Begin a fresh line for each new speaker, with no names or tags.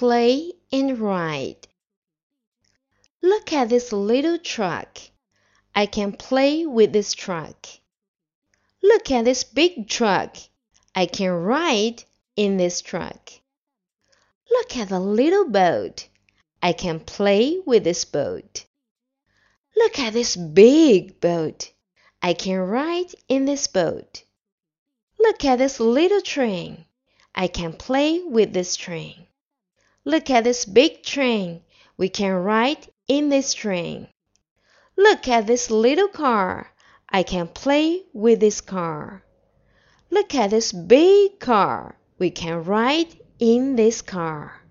play and ride. Look at this little truck. I can play with this truck. Look at this big truck. I can ride in this truck. Look at the little boat. I can play with this boat. Look at this big boat. I can ride in this boat. Look at this little train. I can play with this train. Look at this big train. We can ride in this train. Look at this little car. I can play with this car. Look at this big car. We can ride in this car.